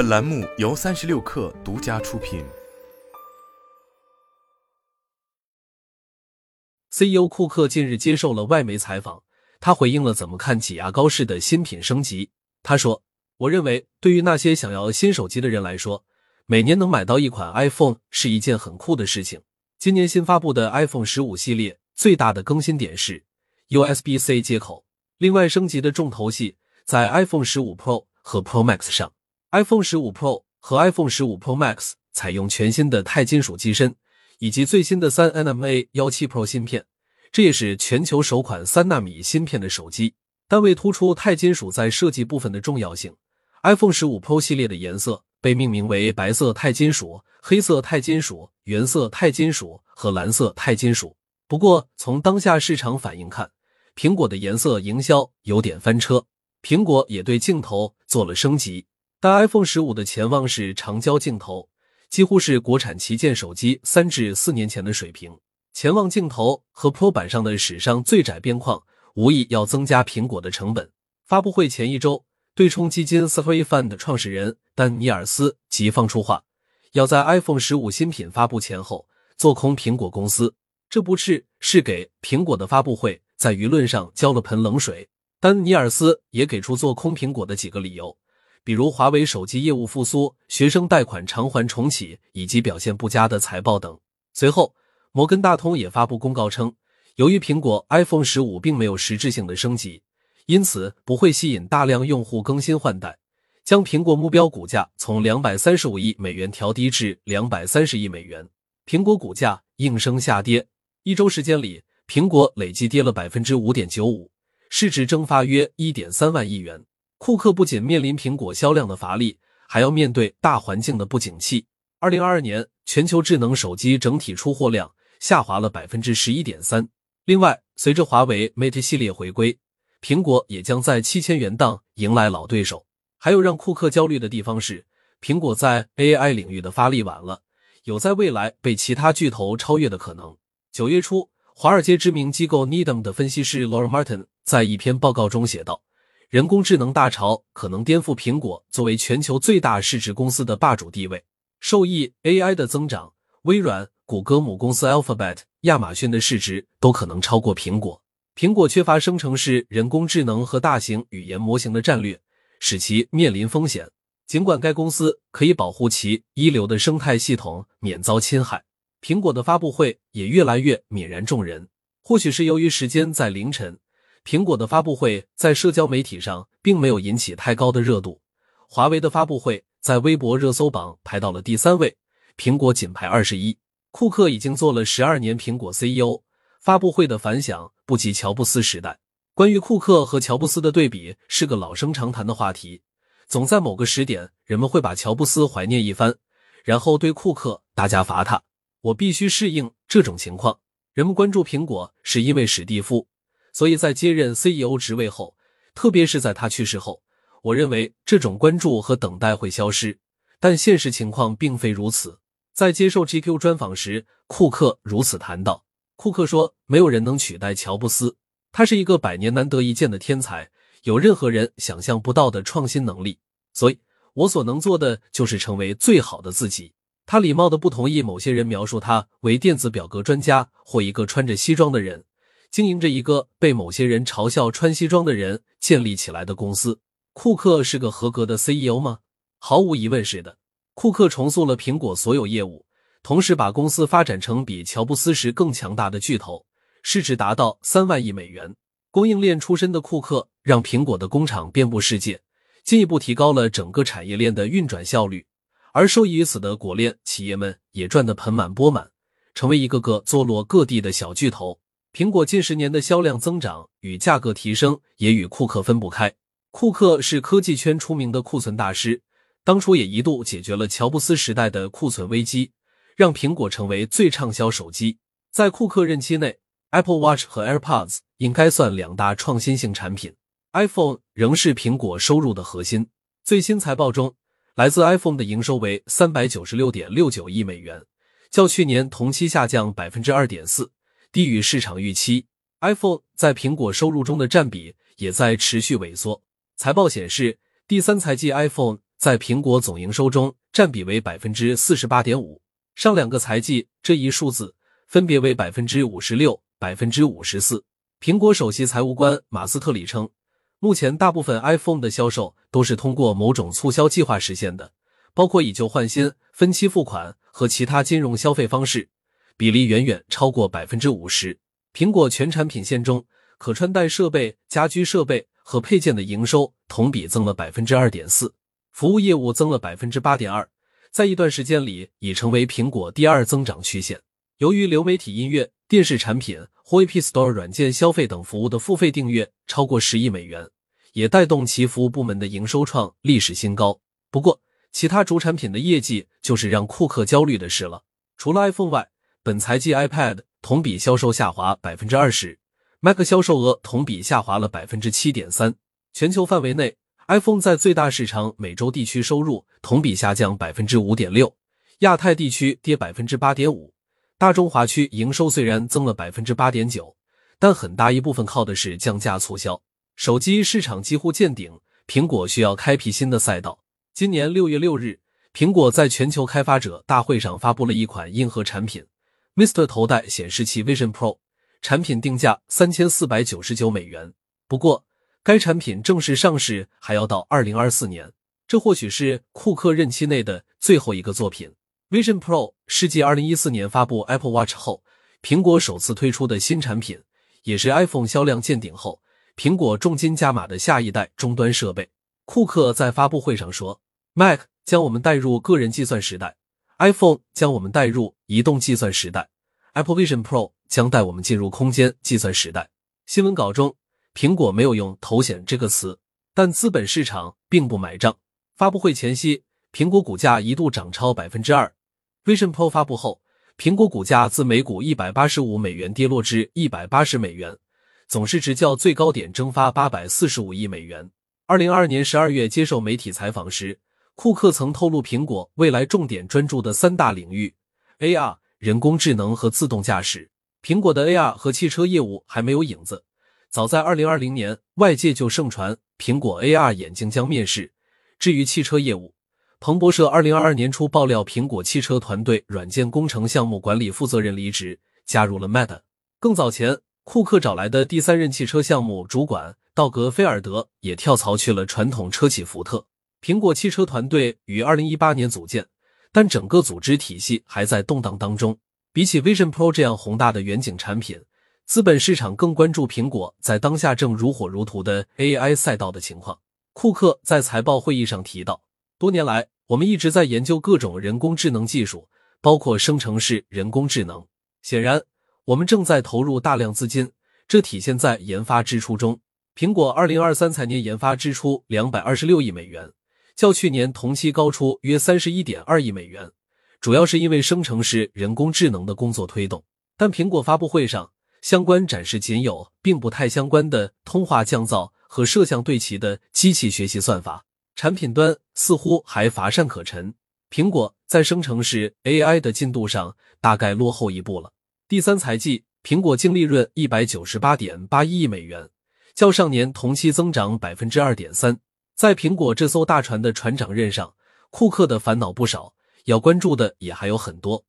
本栏目由三十六氪独家出品。CEO 库克近日接受了外媒采访，他回应了怎么看挤牙膏式的新品升级。他说：“我认为，对于那些想要新手机的人来说，每年能买到一款 iPhone 是一件很酷的事情。今年新发布的 iPhone 十五系列最大的更新点是 USB-C 接口，另外升级的重头戏在 iPhone 十五 Pro 和 Pro Max 上。iPhone 十五 Pro 和 iPhone 十五 Pro Max 采用全新的钛金属机身。”以及最新的三 nm A 幺七 Pro 芯片，这也是全球首款三纳米芯片的手机。但为突出钛金属在设计部分的重要性，iPhone 十五 Pro 系列的颜色被命名为白色钛金属、黑色钛金属、原色钛金属和蓝色钛金属。不过，从当下市场反应看，苹果的颜色营销有点翻车。苹果也对镜头做了升级，但 iPhone 十五的前望式长焦镜头。几乎是国产旗舰手机三至四年前的水平。前望镜头和 Pro 版上的史上最窄边框，无疑要增加苹果的成本。发布会前一周，对冲基金 Three Fund 创始人丹尼尔斯即放出话，要在 iPhone 十五新品发布前后做空苹果公司。这不是是给苹果的发布会在舆论上浇了盆冷水。丹尼尔斯也给出做空苹果的几个理由。比如华为手机业务复苏、学生贷款偿还重启以及表现不佳的财报等。随后，摩根大通也发布公告称，由于苹果 iPhone 十五并没有实质性的升级，因此不会吸引大量用户更新换代，将苹果目标股价从两百三十五亿美元调低至两百三十亿美元。苹果股价应声下跌，一周时间里，苹果累计跌了百分之五点九五，市值蒸发约一点三万亿元。库克不仅面临苹果销量的乏力，还要面对大环境的不景气。二零二二年全球智能手机整体出货量下滑了百分之十一点三。另外，随着华为 Mate 系列回归，苹果也将在七千元档迎来老对手。还有让库克焦虑的地方是，苹果在 AI 领域的发力晚了，有在未来被其他巨头超越的可能。九月初，华尔街知名机构 Needham 的分析师 Laura Martin 在一篇报告中写道。人工智能大潮可能颠覆苹果作为全球最大市值公司的霸主地位。受益 AI 的增长，微软、谷歌母公司 Alphabet、亚马逊的市值都可能超过苹果。苹果缺乏生成式人工智能和大型语言模型的战略，使其面临风险。尽管该公司可以保护其一流的生态系统免遭侵害，苹果的发布会也越来越泯然众人。或许是由于时间在凌晨。苹果的发布会在社交媒体上并没有引起太高的热度，华为的发布会在微博热搜榜排到了第三位，苹果仅排二十一。库克已经做了十二年苹果 CEO，发布会的反响不及乔布斯时代。关于库克和乔布斯的对比是个老生常谈的话题，总在某个时点，人们会把乔布斯怀念一番，然后对库克大家罚他。我必须适应这种情况。人们关注苹果是因为史蒂夫。所以在接任 CEO 职位后，特别是在他去世后，我认为这种关注和等待会消失。但现实情况并非如此。在接受 GQ 专访时，库克如此谈到：库克说，没有人能取代乔布斯，他是一个百年难得一见的天才，有任何人想象不到的创新能力。所以我所能做的就是成为最好的自己。他礼貌的不同意某些人描述他为电子表格专家或一个穿着西装的人。经营着一个被某些人嘲笑穿西装的人建立起来的公司，库克是个合格的 CEO 吗？毫无疑问是的。库克重塑了苹果所有业务，同时把公司发展成比乔布斯时更强大的巨头，市值达到三万亿美元。供应链出身的库克让苹果的工厂遍布世界，进一步提高了整个产业链的运转效率。而受益于此的果链企业们也赚得盆满钵满，成为一个个坐落各地的小巨头。苹果近十年的销量增长与价格提升也与库克分不开。库克是科技圈出名的库存大师，当初也一度解决了乔布斯时代的库存危机，让苹果成为最畅销手机。在库克任期内，Apple Watch 和 AirPods 应该算两大创新性产品，iPhone 仍是苹果收入的核心。最新财报中，来自 iPhone 的营收为三百九十六点六九亿美元，较去年同期下降百分之二点四。低于市场预期，iPhone 在苹果收入中的占比也在持续萎缩。财报显示，第三财季 iPhone 在苹果总营收中占比为百分之四十八点五。上两个财季这一数字分别为百分之五十六、百分之五十四。苹果首席财务官马斯特里称，目前大部分 iPhone 的销售都是通过某种促销计划实现的，包括以旧换新、分期付款和其他金融消费方式，比例远远超过百分之五十。苹果全产品线中，可穿戴设备、家居设备和配件的营收同比增了百分之二点四，服务业务增了百分之八点二，在一段时间里已成为苹果第二增长曲线。由于流媒体音乐、电视产品或 App Store 软件消费等服务的付费订阅超过十亿美元，也带动其服务部门的营收创历史新高。不过，其他主产品的业绩就是让库克焦虑的事了。除了 iPhone 外，本财季 iPad 同比销售下滑百分之二十，Mac 销售额同比下滑了百分之七点三。全球范围内，iPhone 在最大市场美洲地区收入同比下降百分之五点六，亚太地区跌百分之八点五。大中华区营收虽然增了百分之八点九，但很大一部分靠的是降价促销。手机市场几乎见顶，苹果需要开辟新的赛道。今年六月六日，苹果在全球开发者大会上发布了一款硬核产品。Mr 头戴显示器 Vision Pro 产品定价三千四百九十九美元，不过该产品正式上市还要到二零二四年，这或许是库克任期内的最后一个作品。Vision Pro 是继二零一四年发布 Apple Watch 后，苹果首次推出的新产品，也是 iPhone 销量见顶后，苹果重金加码的下一代终端设备。库克在发布会上说：“Mac 将我们带入个人计算时代。” iPhone 将我们带入移动计算时代，Apple Vision Pro 将带我们进入空间计算时代。新闻稿中，苹果没有用“头显”这个词，但资本市场并不买账。发布会前夕，苹果股价一度涨超百分之二。Vision Pro 发布后，苹果股价自每股一百八十五美元跌落至一百八十美元，总市值较最高点蒸发八百四十五亿美元。二零二二年十二月接受媒体采访时。库克曾透露，苹果未来重点专注的三大领域：AR、人工智能和自动驾驶。苹果的 AR 和汽车业务还没有影子。早在2020年，外界就盛传苹果 AR 眼镜将面世。至于汽车业务，彭博社2022年初爆料，苹果汽车团队软件工程项目管理负责人离职，加入了 Meta。更早前，库克找来的第三任汽车项目主管道格·菲尔德也跳槽去了传统车企福特。苹果汽车团队于二零一八年组建，但整个组织体系还在动荡当中。比起 Vision Pro 这样宏大的远景产品，资本市场更关注苹果在当下正如火如荼的 AI 赛道的情况。库克在财报会议上提到，多年来我们一直在研究各种人工智能技术，包括生成式人工智能。显然，我们正在投入大量资金，这体现在研发支出中。苹果二零二三财年研发支出两百二十六亿美元。较去年同期高出约三十一点二亿美元，主要是因为生成式人工智能的工作推动。但苹果发布会上相关展示仅有并不太相关的通话降噪和摄像对齐的机器学习算法，产品端似乎还乏善可陈。苹果在生成式 AI 的进度上大概落后一步了。第三财季，苹果净利润一百九十八点八一亿美元，较上年同期增长百分之二点三。在苹果这艘大船的船长任上，库克的烦恼不少，要关注的也还有很多。